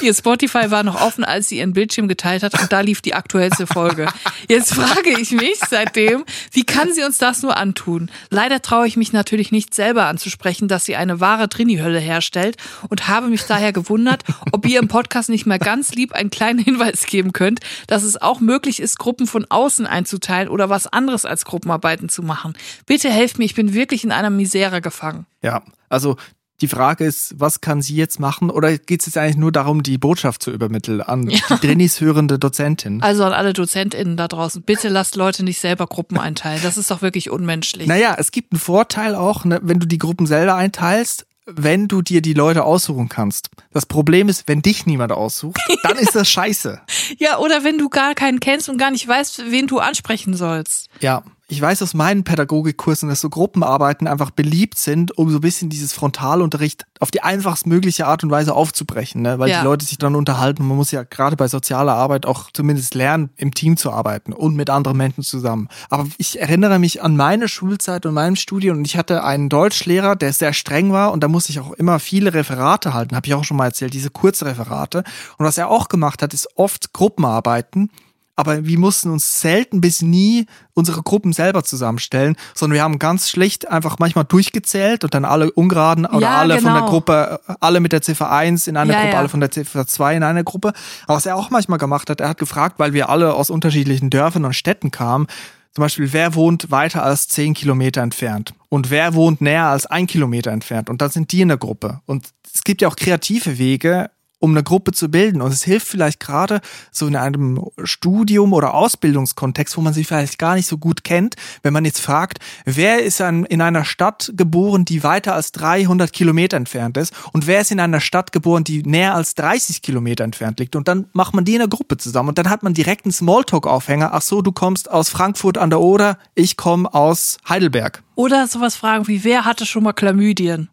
Ihr Spotify war noch offen, als sie ihren Bildschirm geteilt hat und da lief die aktuellste Folge. Jetzt frage ich mich seitdem, wie kann sie uns das nur antun? Leider traue ich mich natürlich nicht selber anzusprechen, dass sie eine wahre Trini-Hölle herstellt und habe mich daher gewundert, ob ihr im Podcast nicht mehr ganz lieb einen kleinen Hinweis geben könnt, dass es auch möglich ist, Gruppen von außen einzuteilen oder was anderes als Gruppenarbeiten zu machen. Bitte helft mir, ich bin wirklich in einer Misere gefangen. Ja, also die Frage ist, was kann sie jetzt machen? Oder geht es jetzt eigentlich nur darum, die Botschaft zu übermitteln an die Drinis hörende Dozentin? Also an alle DozentInnen da draußen, bitte lasst Leute nicht selber Gruppen einteilen. Das ist doch wirklich unmenschlich. Naja, es gibt einen Vorteil auch, ne, wenn du die Gruppen selber einteilst, wenn du dir die Leute aussuchen kannst. Das Problem ist, wenn dich niemand aussucht, [LAUGHS] dann ist das scheiße. Ja, oder wenn du gar keinen kennst und gar nicht weißt, wen du ansprechen sollst. Ja, ich weiß aus meinen Pädagogikkursen, dass so Gruppenarbeiten einfach beliebt sind, um so ein bisschen dieses Frontalunterricht auf die einfachst mögliche Art und Weise aufzubrechen, ne? weil Ja. die Leute sich dann unterhalten. Man muss ja gerade bei sozialer Arbeit auch zumindest lernen, im Team zu arbeiten und mit anderen Menschen zusammen. Aber ich erinnere mich an meine Schulzeit und meinem Studium und ich hatte einen Deutschlehrer, der sehr streng war und da musste ich auch immer viele Referate halten, habe ich auch schon mal erzählt, diese Kurzreferate. Und was er auch gemacht hat, ist oft Gruppenarbeiten aber wir mussten uns selten bis nie unsere Gruppen selber zusammenstellen, sondern wir haben ganz schlicht einfach manchmal durchgezählt und dann alle ungeraden oder Ja, alle von der genau. Gruppe, alle mit der Ziffer 1 in einer Ja, Gruppe, ja. alle von der Ziffer 2 in einer Gruppe. Aber was er auch manchmal gemacht hat, er hat gefragt, weil wir alle aus unterschiedlichen Dörfern und Städten kamen, zum Beispiel, wer wohnt weiter als 10 Kilometer entfernt? Und wer wohnt näher als ein Kilometer entfernt? Und dann sind die in der Gruppe. Und es gibt ja auch kreative Wege, um eine Gruppe zu bilden. Und es hilft vielleicht gerade so in einem Studium- oder Ausbildungskontext, wo man sich vielleicht gar nicht so gut kennt, wenn man jetzt fragt, wer ist an, in einer Stadt geboren, die weiter als 300 Kilometer entfernt ist und wer ist in einer Stadt geboren, die näher als 30 Kilometer entfernt liegt. Und dann macht man die in einer Gruppe zusammen und dann hat man direkt einen Smalltalk-Aufhänger. Ach so, du kommst aus Frankfurt an der Oder, ich komme aus Heidelberg. Oder sowas fragen wie, wer hatte schon mal Chlamydien?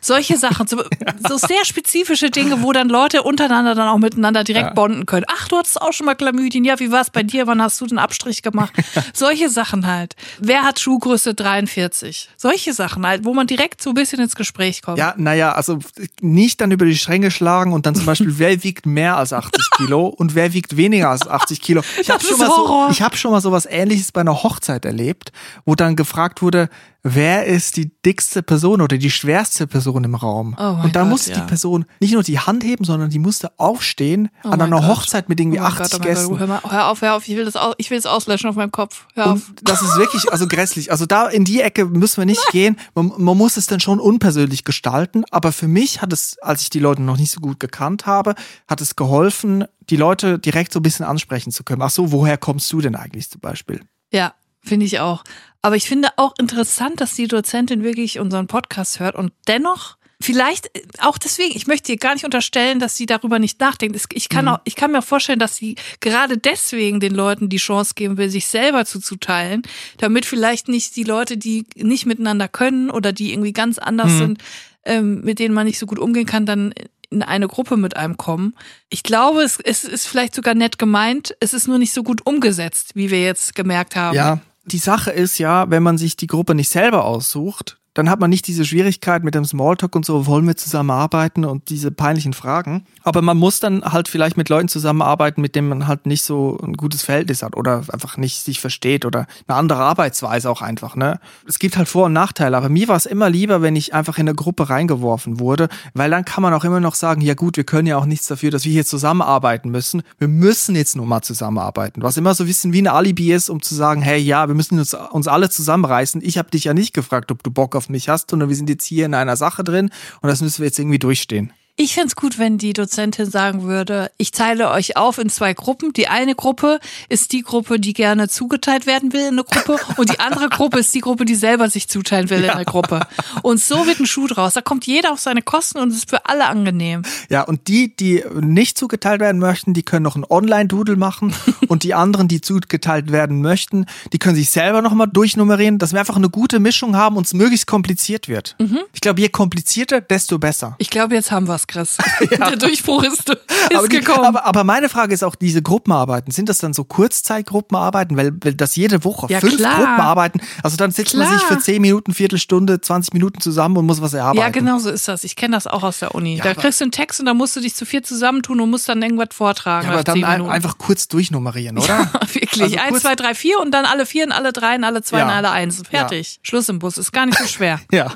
Solche Sachen, so, so sehr spezifische Dinge, wo dann Leute untereinander dann auch miteinander direkt Ja. bonden können. Ach, du hattest auch schon mal Chlamydien. Ja, wie war es bei dir? Wann hast du den Abstrich gemacht? [LAUGHS] Solche Sachen halt. Wer hat Schuhgröße 43? Solche Sachen halt, wo man direkt so ein bisschen ins Gespräch kommt. Ja, naja, also nicht dann über die Stränge schlagen und dann zum Beispiel, [LAUGHS] wer wiegt mehr als 80 Kilo und wer wiegt weniger als 80 Kilo. Ich habe schon, mal so, ich hab schon mal sowas ähnliches bei einer Hochzeit erlebt, wo dann gefragt wurde, wer ist die dickste Person oder die schwerste Person im Raum? Oh und da Gott, musste ja. die Person nicht nur die Hand heben, sondern die musste aufstehen Oh an einer Gott. Hochzeit mit irgendwie Oh mein 80 Gott, oh mein Gott, Gästen. hör, mal, hör auf, hör auf, ich will das, au- ich will es auslöschen auf meinem Kopf. Hör auf. Und das ist wirklich, also grässlich. Also da in die Ecke müssen wir nicht gehen. Man, man muss es dann schon unpersönlich gestalten. Aber für mich hat es, als ich die Leute noch nicht so gut gekannt habe, hat es geholfen, die Leute direkt so ein bisschen ansprechen zu können. Ach so, woher kommst du denn eigentlich zum Beispiel? Ja, finde ich auch. Aber ich finde auch interessant, dass die Dozentin wirklich unseren Podcast hört und dennoch Vielleicht äh, auch deswegen, ich möchte ihr gar nicht unterstellen, dass sie darüber nicht nachdenkt. Ich kann, auch, ich kann mir auch vorstellen, dass sie gerade deswegen den Leuten die Chance geben will, sich selber zuzuteilen, damit vielleicht nicht die Leute, die nicht miteinander können oder die irgendwie ganz anders sind, ähm, mit denen man nicht so gut umgehen kann, dann in eine Gruppe mit einem kommen. Ich glaube, es, es ist vielleicht sogar nett gemeint, es ist nur nicht so gut umgesetzt, wie wir jetzt gemerkt haben. Ja, die Sache ist ja, wenn man sich die Gruppe nicht selber aussucht, dann hat man nicht diese Schwierigkeit mit dem Smalltalk und so, wollen wir zusammenarbeiten und diese peinlichen Fragen. Aber man muss dann halt vielleicht mit Leuten zusammenarbeiten, mit denen man halt nicht so ein gutes Verhältnis hat oder einfach nicht sich versteht oder eine andere Arbeitsweise auch einfach, ne? Es gibt halt Vor- und Nachteile, aber mir war es immer lieber, wenn ich einfach in eine Gruppe reingeworfen wurde, weil dann kann man auch immer noch sagen, ja gut, wir können ja auch nichts dafür, dass wir hier zusammenarbeiten müssen. Wir müssen jetzt nur mal zusammenarbeiten. Was immer so ein bisschen wie ein Alibi ist, um zu sagen, hey, ja, wir müssen uns, uns alle zusammenreißen. Ich habe dich ja nicht gefragt, ob du Bock auf mich hast, sondern wir sind jetzt hier in einer Sache drin und das müssen wir jetzt irgendwie durchstehen. Ich fänd's gut, wenn die Dozentin sagen würde, ich teile euch auf in zwei Gruppen. Die eine Gruppe ist die Gruppe, die gerne zugeteilt werden will in eine Gruppe und die andere Gruppe ist die Gruppe, die selber sich zuteilen will in eine Gruppe. Und so wird ein Schuh draus. Da kommt jeder auf seine Kosten und es ist für alle angenehm. Ja, und die, die nicht zugeteilt werden möchten, die können noch einen Online-Doodle machen [LAUGHS] und die anderen, die zugeteilt werden möchten, die können sich selber nochmal durchnummerieren, dass wir einfach eine gute Mischung haben und es möglichst kompliziert wird. Ich glaube, je komplizierter, desto besser. Ich glaube, jetzt haben wir's, Chris. [LAUGHS] [LAUGHS] Der Durchbruch ist, ist aber, die, gekommen. aber, aber meine Frage ist auch, diese Gruppenarbeiten, sind das dann so Kurzzeitgruppenarbeiten, weil, weil das jede Woche Ja, fünf klar. Gruppenarbeiten, also dann sitzt man sich Klar. für zehn Minuten, Viertelstunde, 20 Minuten zusammen und muss was erarbeiten. Ja, genau so ist das. Ich kenne das auch aus der Uni. da aber- kriegst du einen Text und da musst du dich zu vier zusammentun und musst dann irgendwas vortragen. Ja, aber dann ein, einfach kurz durchnummerieren, [LAUGHS] oder? Wirklich. Also Eins, zwei, drei, vier und dann alle vier und alle drei und alle zwei Ja. und alle eins. Fertig. Schluss im Bus. Ist gar nicht so schwer. Ja.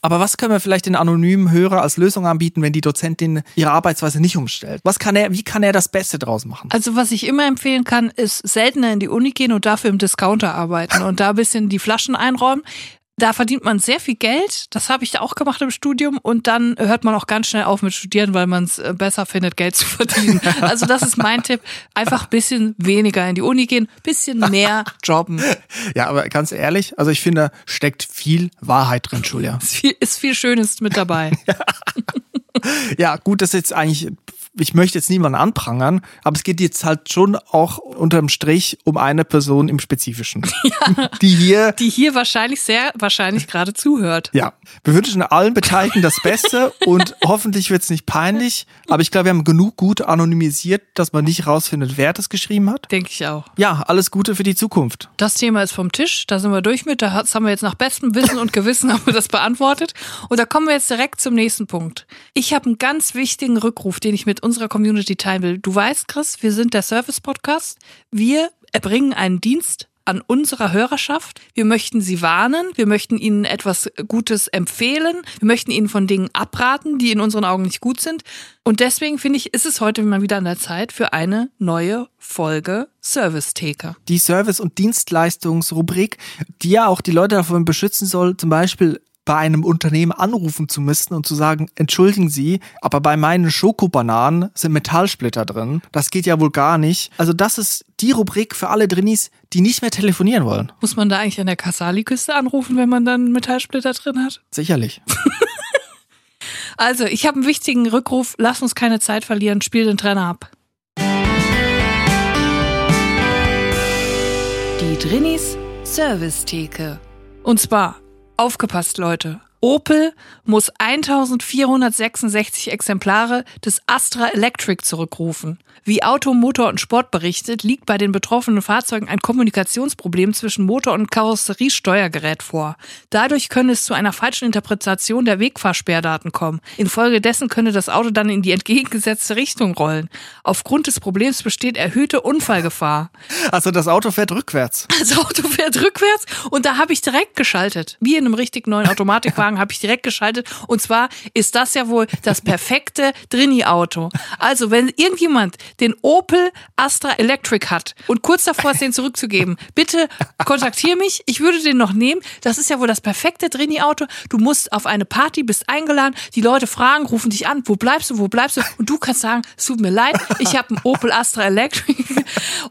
Aber was können wir vielleicht den anonymen Hörer als Lösung anbieten, wenn die Dozentin ihre Arbeitsweise nicht umstellt? Was kann er, wie kann er das Beste draus machen? Also was ich immer empfehlen kann, ist seltener in die Uni gehen und dafür im Discounter arbeiten und da ein bisschen die Flaschen einräumen. Da verdient man sehr viel Geld. Das habe ich auch gemacht im Studium. Und dann hört man auch ganz schnell auf mit Studieren, weil man es besser findet, Geld zu [LAUGHS] verdienen. Also das ist mein Tipp. Einfach ein bisschen weniger in die Uni gehen, bisschen mehr [LAUGHS] jobben. Ja, aber ganz ehrlich, also ich finde, steckt viel Wahrheit drin, Julia. Ist viel, ist viel Schönes mit dabei. [LAUGHS] Ja, gut, das ist jetzt eigentlich, ich möchte jetzt niemanden anprangern, aber es geht jetzt halt schon auch unterm Strich um eine Person im Spezifischen. [LAUGHS] Die hier Die hier wahrscheinlich sehr wahrscheinlich gerade zuhört. Ja, wir wünschen allen Beteiligten das Beste [LAUGHS] und hoffentlich wird es nicht peinlich. Aber ich glaube, wir haben genug gut anonymisiert, dass man nicht rausfindet, wer das geschrieben hat. Denke ich auch. Ja, alles Gute für die Zukunft. Das Thema ist vom Tisch, da sind wir durch mit, da haben wir jetzt nach bestem Wissen und Gewissen [LAUGHS] haben wir das beantwortet. Und da kommen wir jetzt direkt zum nächsten Punkt. Ich habe einen ganz wichtigen Rückruf, den ich mit unserer Community teilen will. Du weißt, Chris, wir sind der Service-Podcast. Wir erbringen einen Dienst an unserer Hörerschaft. Wir möchten sie warnen, wir möchten ihnen etwas Gutes empfehlen, wir möchten ihnen von Dingen abraten, die in unseren Augen nicht gut sind. Und deswegen finde ich, ist es heute mal wieder an der Zeit für eine neue Folge Service-Theke. Die Service- und Dienstleistungsrubrik, die ja auch die Leute davon beschützen soll, zum Beispiel bei einem Unternehmen anrufen zu müssen und zu sagen, entschuldigen Sie, aber bei meinen Schokobananen sind Metallsplitter drin. Das geht ja wohl gar nicht. Also das ist die Rubrik für alle Drinnies, die nicht mehr telefonieren wollen. Muss man da eigentlich an der Kassali-Küste anrufen, wenn man dann einen Metallsplitter drin hat? Sicherlich. [LAUGHS] Also, ich habe einen wichtigen Rückruf. Lass uns keine Zeit verlieren. Spiel den Trainer ab. Die Drinnies Service-Theke. Und zwar, aufgepasst, Leute. Opel muss 1466 Exemplare des Astra Electric zurückrufen. Wie Auto, Motor und Sport berichtet, liegt bei den betroffenen Fahrzeugen ein Kommunikationsproblem zwischen Motor und Karosseriesteuergerät vor. Dadurch könne es zu einer falschen Interpretation der Wegfahrsperrdaten kommen. Infolgedessen könne das Auto dann in die entgegengesetzte Richtung rollen. Aufgrund des Problems besteht erhöhte Unfallgefahr. Also das Auto fährt rückwärts. Das Auto fährt rückwärts und da habe ich direkt geschaltet. Wie in einem richtig neuen Automatikwagen habe ich direkt geschaltet. Und zwar ist das ja wohl das perfekte Drini-Auto. Also wenn irgendjemand den Opel Astra Electric hat und kurz davor ist, den zurückzugeben, bitte kontaktiere mich. Ich würde den noch nehmen. Das ist ja wohl das perfekte Drini-Auto. Du musst auf eine Party, bist eingeladen. Die Leute fragen, rufen dich an. Wo bleibst du? Wo bleibst du? Und du kannst sagen, es tut mir leid, ich habe einen Opel Astra Electric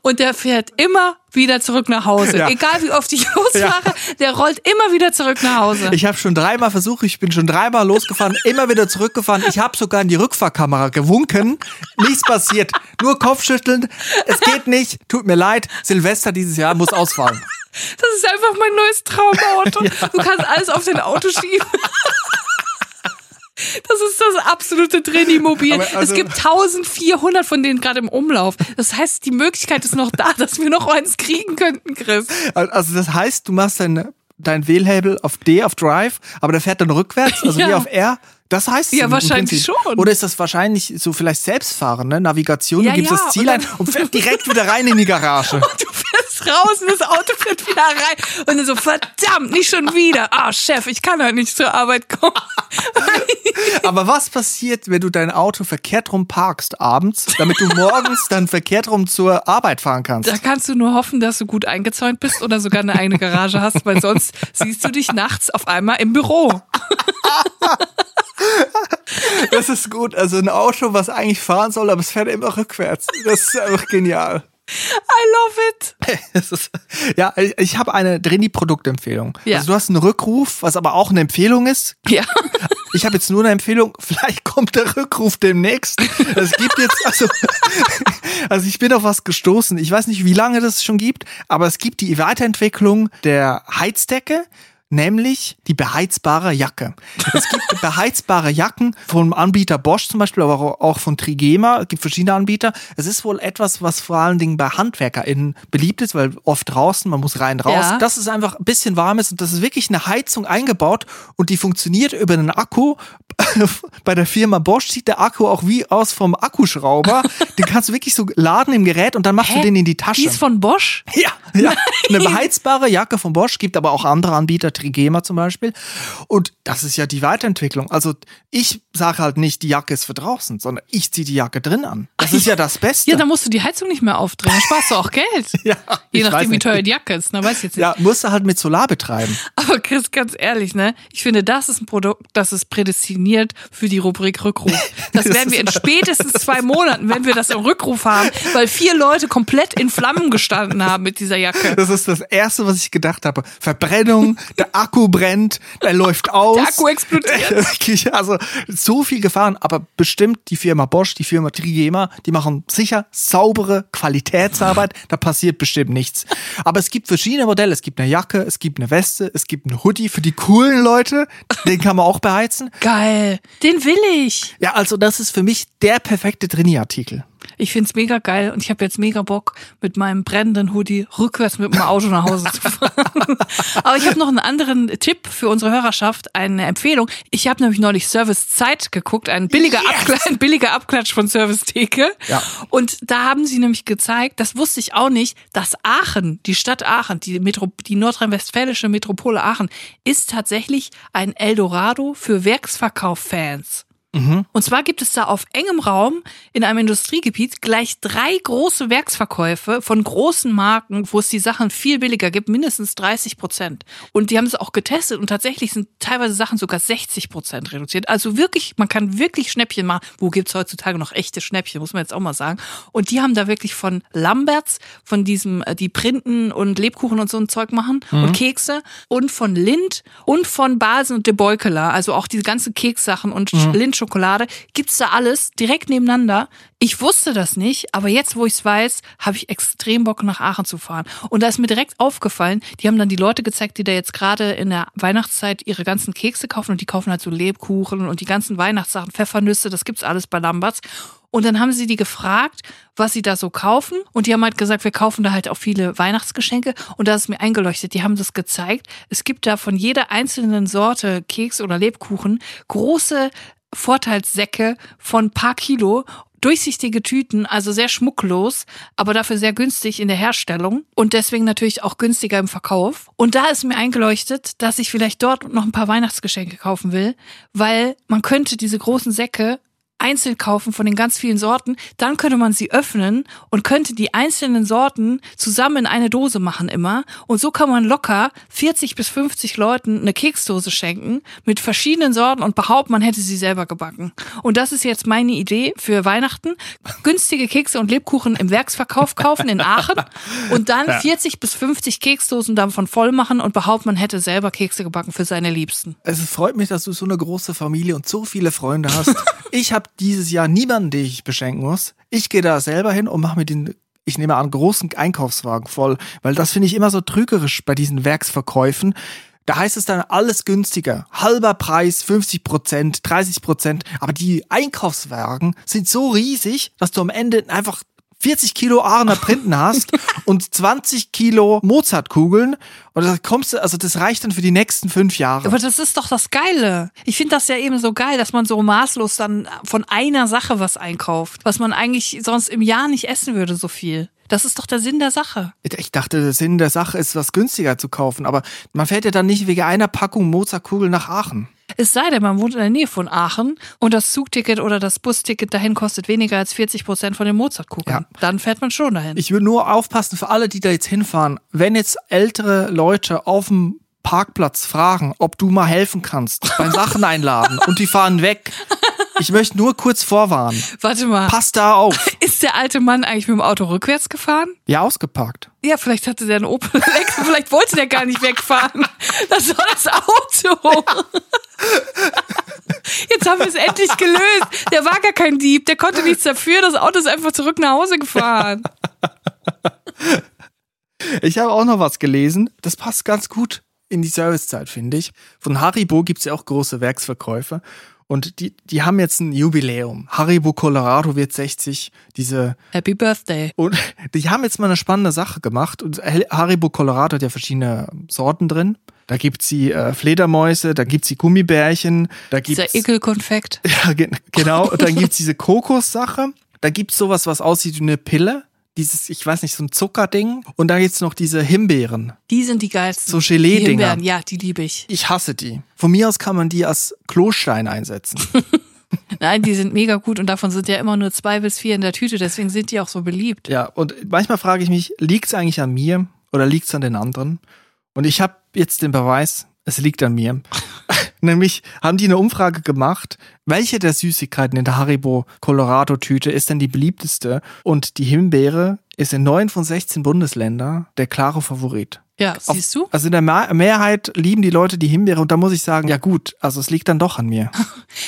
und der fährt immer wieder zurück nach Hause. Ja. Egal wie oft ich [LAUGHS] losfahre, der rollt immer wieder zurück nach Hause. Ich habe schon dreimal versucht, ich bin schon dreimal losgefahren, immer wieder zurückgefahren. Ich habe sogar in die Rückfahrkamera gewunken. Nichts passiert. Nur Kopfschütteln. Es geht nicht. Tut mir leid. Silvester dieses Jahr muss ausfallen. Das ist einfach mein neues Traumauto. [LAUGHS] ja. Du kannst alles auf dein Auto schieben. Das ist das absolute Trainimobil. Also, es gibt 1400 von denen gerade im Umlauf. Das heißt, die Möglichkeit ist noch da, dass wir noch eins kriegen könnten, Chris. Also das heißt, du machst dein, dein Wählhebel auf D, auf Drive, aber der fährt dann rückwärts, also ja. wie auf R. Das heißt Ja, wahrscheinlich schon. Oder ist das wahrscheinlich so vielleicht selbstfahren, ne? Navigation, ja, du gibst ja, das Ziel ein und fährt direkt wieder rein in die Garage. Und [LAUGHS] du fährst raus und das Auto fährt wieder rein. Und dann so, verdammt, nicht schon wieder. Ah, oh, Chef, ich kann halt nicht zur Arbeit kommen. [LAUGHS] Aber was passiert, wenn du dein Auto verkehrt rum parkst abends, damit du morgens dann verkehrt rum zur Arbeit fahren kannst? Da kannst du nur hoffen, dass du gut eingezäunt bist oder sogar eine eigene Garage hast, weil sonst siehst du dich nachts auf einmal im Büro. [LAUGHS] [LAUGHS] Das ist gut. Also ein Auto, was eigentlich fahren soll, aber es fährt immer rückwärts. Das ist einfach genial. I love it. [LAUGHS] ja, ich habe eine Drini-Produktempfehlung. Ja. Also du hast einen Rückruf, was aber auch eine Empfehlung ist. Ja. [LAUGHS] Ich habe jetzt nur eine Empfehlung, vielleicht kommt der Rückruf demnächst. Es gibt jetzt, also, also ich bin auf was gestoßen. Ich weiß nicht, wie lange das schon gibt, aber es gibt die Weiterentwicklung der Heizdecke nämlich die beheizbare Jacke. Es gibt [LAUGHS] beheizbare Jacken vom Anbieter Bosch zum Beispiel, aber auch von Trigema. Es gibt verschiedene Anbieter. Es ist wohl etwas, was vor allen Dingen bei HandwerkerInnen beliebt ist, weil oft draußen, man muss rein, raus. Ja. Das ist einfach ein bisschen warm ist und das ist wirklich eine Heizung eingebaut und die funktioniert über einen Akku. [LAUGHS] bei der Firma Bosch sieht der Akku auch wie aus vom Akkuschrauber. den kannst du wirklich so laden im Gerät und dann machst Hä? du den in die Tasche. Die ist von Bosch? Ja, ja. [LAUGHS] Eine beheizbare Jacke von Bosch, gibt aber auch andere Anbieter, Trigema zum Beispiel. Und das ist ja die Weiterentwicklung. Also ich sage halt nicht, die Jacke ist für draußen, sondern ich ziehe die Jacke drin an. Das ist ja das Beste. Ja, dann musst du die Heizung nicht mehr aufdrehen. Dann sparst du auch Geld. [LAUGHS] ja, Je nachdem, wie teuer die Jacke ist. Na, weiß ich jetzt nicht. Ja, musst du halt mit Solar betreiben. [LAUGHS] Aber Chris, ganz ehrlich, ne? Ich finde, das ist ein Produkt, das ist prädestiniert für die Rubrik Rückruf. [LAUGHS] Das werden wir in spätestens zwei Monaten, wenn wir das im Rückruf haben, weil vier Leute komplett in Flammen gestanden haben mit dieser Jacke. Das ist das Erste, was ich gedacht habe. Verbrennung, der Akku brennt, der läuft aus. Der Akku explodiert. also so viel Gefahren, aber bestimmt die Firma Bosch, die Firma Trigema, die machen sicher saubere Qualitätsarbeit, da passiert bestimmt nichts. Aber es gibt verschiedene Modelle, es gibt eine Jacke, es gibt eine Weste, es gibt einen Hoodie für die coolen Leute, den kann man auch beheizen. Geil, den will ich. Ja, also das ist für mich der perfekte Trainierartikel. Ich find's mega geil und ich habe jetzt mega Bock, mit meinem brennenden Hoodie rückwärts mit dem Auto nach Hause zu fahren. [LAUGHS] Aber ich habe noch einen anderen Tipp für unsere Hörerschaft, eine Empfehlung. Ich habe nämlich neulich Service Zeit geguckt, ein billiger, yes! Abklatsch, ein billiger Abklatsch von Service Theke. Ja. Und da haben sie nämlich gezeigt, das wusste ich auch nicht, dass Aachen, die Stadt Aachen, die, Metro, die nordrhein-westfälische Metropole Aachen, ist tatsächlich ein Eldorado für Werksverkauf-Fans. Mhm. Und zwar gibt es da auf engem Raum in einem Industriegebiet gleich drei große Werksverkäufe von großen Marken, wo es die Sachen viel billiger gibt, mindestens 30 Prozent. Und die haben es auch getestet und tatsächlich sind teilweise Sachen sogar 60 Prozent reduziert. Also wirklich, man kann wirklich Schnäppchen machen. Wo gibt's heutzutage noch echte Schnäppchen, muss man jetzt auch mal sagen. Und die haben da wirklich von Lamberts, von diesem, äh, die Printen und Lebkuchen und so ein Zeug machen mhm. und Kekse und von Lind und von Basen und De Beukeler, also auch diese ganzen Kekssachen und mhm. Lind Schokolade, gibt's da alles direkt nebeneinander. Ich wusste das nicht, aber jetzt, wo ich's weiß, habe ich extrem Bock, nach Aachen zu fahren. Und da ist mir direkt aufgefallen, die haben dann die Leute gezeigt, die da jetzt gerade in der Weihnachtszeit ihre ganzen Kekse kaufen und die kaufen halt so Lebkuchen und die ganzen Weihnachtssachen, Pfeffernüsse, das gibt's alles bei Lamberts. Und dann haben sie die gefragt, was sie da so kaufen. Und die haben halt gesagt, wir kaufen da halt auch viele Weihnachtsgeschenke. Und da ist mir eingeleuchtet. Die haben das gezeigt. Es gibt da von jeder einzelnen Sorte Keks oder Lebkuchen große Vorteilssäcke von paar Kilo durchsichtige Tüten, also sehr schmucklos, aber dafür sehr günstig in der Herstellung und deswegen natürlich auch günstiger im Verkauf. Und da ist mir eingeleuchtet, dass ich vielleicht dort noch ein paar Weihnachtsgeschenke kaufen will, weil man könnte diese großen Säcke einzeln kaufen von den ganz vielen Sorten. Dann könnte man sie öffnen und könnte die einzelnen Sorten zusammen in eine Dose machen immer. Und so kann man locker 40 bis 50 Leuten eine Keksdose schenken mit verschiedenen Sorten und behaupten, man hätte sie selber gebacken. Und das ist jetzt meine Idee für Weihnachten. Günstige Kekse und Lebkuchen im Werksverkauf kaufen in Aachen [LAUGHS] und dann 40 bis 50 Keksdosen davon voll machen und behaupten, man hätte selber Kekse gebacken für seine Liebsten. Es freut mich, dass du so eine große Familie und so viele Freunde hast. [LAUGHS] ich habe dieses Jahr niemanden, den ich beschenken muss. Ich gehe da selber hin und mache mir den ich nehme an, großen Einkaufswagen voll, weil das finde ich immer so trügerisch bei diesen Werksverkäufen. Da heißt es dann alles günstiger. Halber Preis, 50 Prozent, 30 Prozent. Aber die Einkaufswagen sind so riesig, dass du am Ende einfach 40 Kilo Aachener Printen hast und 20 Kilo Mozartkugeln und da kommst du, also das reicht dann für die nächsten fünf Jahre. Aber das ist doch das Geile. Ich finde das ja eben so geil, dass man so maßlos dann von einer Sache was einkauft, was man eigentlich sonst im Jahr nicht essen würde, so viel. Das ist doch der Sinn der Sache. Ich dachte, der Sinn der Sache ist, was günstiger zu kaufen, aber man fährt ja dann nicht wegen einer Packung Mozartkugeln nach Aachen. Es sei denn, man wohnt in der Nähe von Aachen und das Zugticket oder das Busticket dahin kostet weniger als 40 Prozent von den Mozartkugeln. Ja. Dann fährt man schon dahin. Ich will nur aufpassen für alle, die da jetzt hinfahren. Wenn jetzt ältere Leute auf dem Parkplatz fragen, ob du mal helfen kannst beim Sachen einladen und die fahren weg, ich möchte nur kurz vorwarnen. Warte mal. Pass da auf. [LAUGHS] Ist der alte Mann eigentlich mit dem Auto rückwärts gefahren? Ja, ausgeparkt. Ja, vielleicht hatte der einen Opel [LAUGHS] Lex, vielleicht wollte der gar nicht wegfahren. Das war das Auto. Jetzt haben wir es endlich gelöst. Der war gar kein Dieb, der konnte nichts dafür. Das Auto ist einfach zurück nach Hause gefahren. Ich habe auch noch was gelesen. Das passt ganz gut in die Servicezeit, finde ich. Von Haribo gibt es ja auch große Werksverkäufe. Und die, die haben jetzt ein Jubiläum. Haribo Colorado wird 60. Diese Happy Birthday. Und [LAUGHS] die haben jetzt mal eine spannende Sache gemacht. Und Haribo Colorado hat ja verschiedene Sorten drin. Da gibt's die äh, Fledermäuse, da gibt's die Gummibärchen, da gibt's dieser Ekelkonfekt. [LAUGHS] Ja, ge genau. Und dann gibt's diese [LAUGHS] Kokossache. Da gibt's sowas, was aussieht wie eine Pille dieses, ich weiß nicht, so ein Zuckerding. Und da gibt's noch diese Himbeeren. Die sind die geilsten. So Gelee-Dinger. Ja, die liebe ich. Ich hasse die. Von mir aus kann man die als Klostein einsetzen. [LAUGHS] Nein, die sind mega gut und davon sind ja immer nur zwei bis vier in der Tüte, deswegen sind die auch so beliebt. Ja, und manchmal frage ich mich, liegt's eigentlich an mir oder liegt's an den anderen? Und ich habe jetzt den Beweis, es liegt an mir. [LAUGHS] Nämlich haben die eine Umfrage gemacht, welche der Süßigkeiten in der Haribo Colorado Tüte ist denn die beliebteste? Und die Himbeere ist in neun von 16 Bundesländern der klare Favorit. Ja, siehst du? Also in der Mehrheit lieben die Leute die Himbeere und da muss ich sagen, ja gut, also es liegt dann doch an mir. [LAUGHS]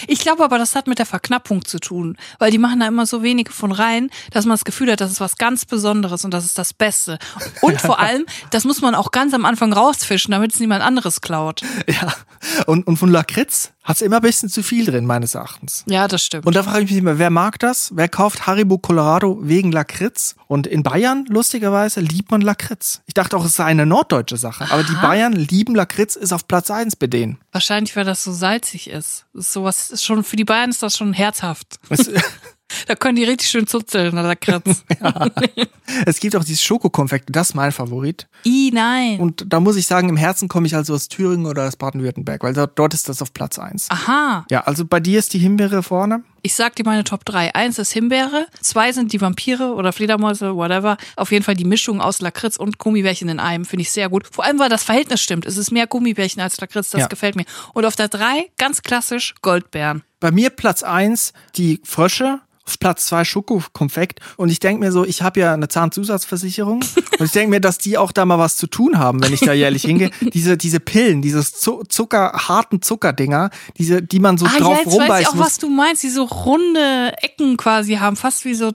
Ich glaube aber, das hat mit der Verknappung zu tun, weil die machen da immer so wenige von rein, dass man das Gefühl hat, das ist was ganz Besonderes und das ist das Beste. Und [LAUGHS] vor allem, das muss man auch ganz am Anfang rausfischen, damit es niemand anderes klaut. Ja, und, und von Lakritz hat es immer ein bisschen zu viel drin, meines Erachtens. Ja, das stimmt. Und da frage ich mich immer, wer mag das? Wer kauft Haribo Colorado wegen Lakritz? Und in Bayern, lustigerweise, liebt man Lakritz. Ich dachte auch, es sei eine norddeutsche Sache. Aha. Aber die Bayern lieben Lakritz, ist auf Platz eins bei denen. Wahrscheinlich, weil das so salzig ist. Ist sowas, ist schon, für die Bayern ist das schon herzhaft. [LAUGHS] Da können die richtig schön zuzeln, der Kratz. [LAUGHS] ja. Es gibt auch dieses Schokokonfekt, das ist mein Favorit. I, nein. Und da muss ich sagen, im Herzen komme ich also aus Thüringen oder aus Baden-Württemberg, weil dort, ist das auf Platz eins. Aha. Ja, also bei dir ist die Himbeere vorne. Ich sag dir meine Top 3. Eins ist Himbeere, zwei sind die Vampire oder Fledermäuse, whatever. Auf jeden Fall die Mischung aus Lakritz und Gummibärchen in einem finde ich sehr gut. Vor allem, weil das Verhältnis stimmt. Es ist mehr Gummibärchen als Lakritz, das ja. gefällt mir. Und auf der drei, ganz klassisch, Goldbeeren. Bei mir Platz eins die Frösche Platz zwei Schokokonfekt. Und ich denke mir so, ich habe ja eine Zahnzusatzversicherung. und ich denke mir, dass die auch da mal was zu tun haben, wenn ich da jährlich hingehe. Diese, diese Pillen, dieses Zucker, harten Zuckerdinger, diese, die man so ah, drauf ja, jetzt rumbeißen weiß ich auch, was du meinst, die so runde Ecken quasi haben, fast wie so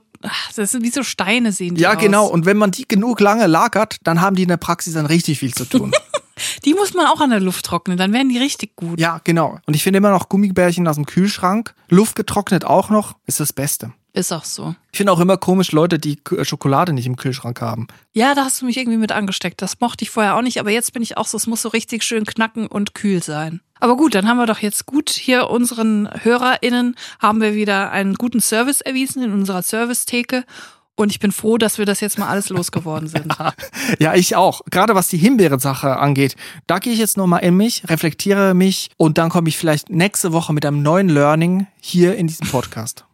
das sind wie so Steine sehen die Ja, aus. genau. Und wenn man die genug lange lagert, dann haben die in der Praxis dann richtig viel zu tun. [LAUGHS] die muss man auch an der Luft trocknen, dann werden die richtig gut. Ja, genau. Und ich finde immer noch Gummibärchen aus dem Kühlschrank, Luft getrocknet auch noch, ist das Beste. Ist auch so. Ich finde auch immer komisch Leute, die Schokolade nicht im Kühlschrank haben. Ja, da hast du mich irgendwie mit angesteckt. Das mochte ich vorher auch nicht, aber jetzt bin ich auch so, es muss so richtig schön knacken und kühl sein. Aber gut, dann haben wir doch jetzt gut hier unseren HörerInnen haben wir wieder einen guten Service erwiesen in unserer Servicetheke. Und ich bin froh, dass wir das jetzt mal alles losgeworden sind. [LAUGHS] Ja, ich auch. Gerade was die Himbeere-Sache angeht. Da gehe ich jetzt nochmal in mich, reflektiere mich und dann komme ich vielleicht nächste Woche mit einem neuen Learning hier in diesem Podcast.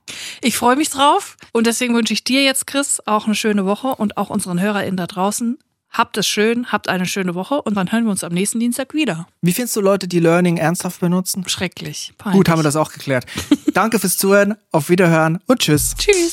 Ich freue mich drauf und deswegen wünsche ich dir jetzt, Chris, auch eine schöne Woche und auch unseren HörerInnen da draußen. Habt es schön, habt eine schöne Woche und dann hören wir uns am nächsten Dienstag wieder. Wie findest du Leute, die Learning ernsthaft benutzen? Schrecklich. Peinlich. Gut, haben wir das auch geklärt. [LAUGHS] Danke fürs Zuhören, auf Wiederhören und tschüss. Tschüss.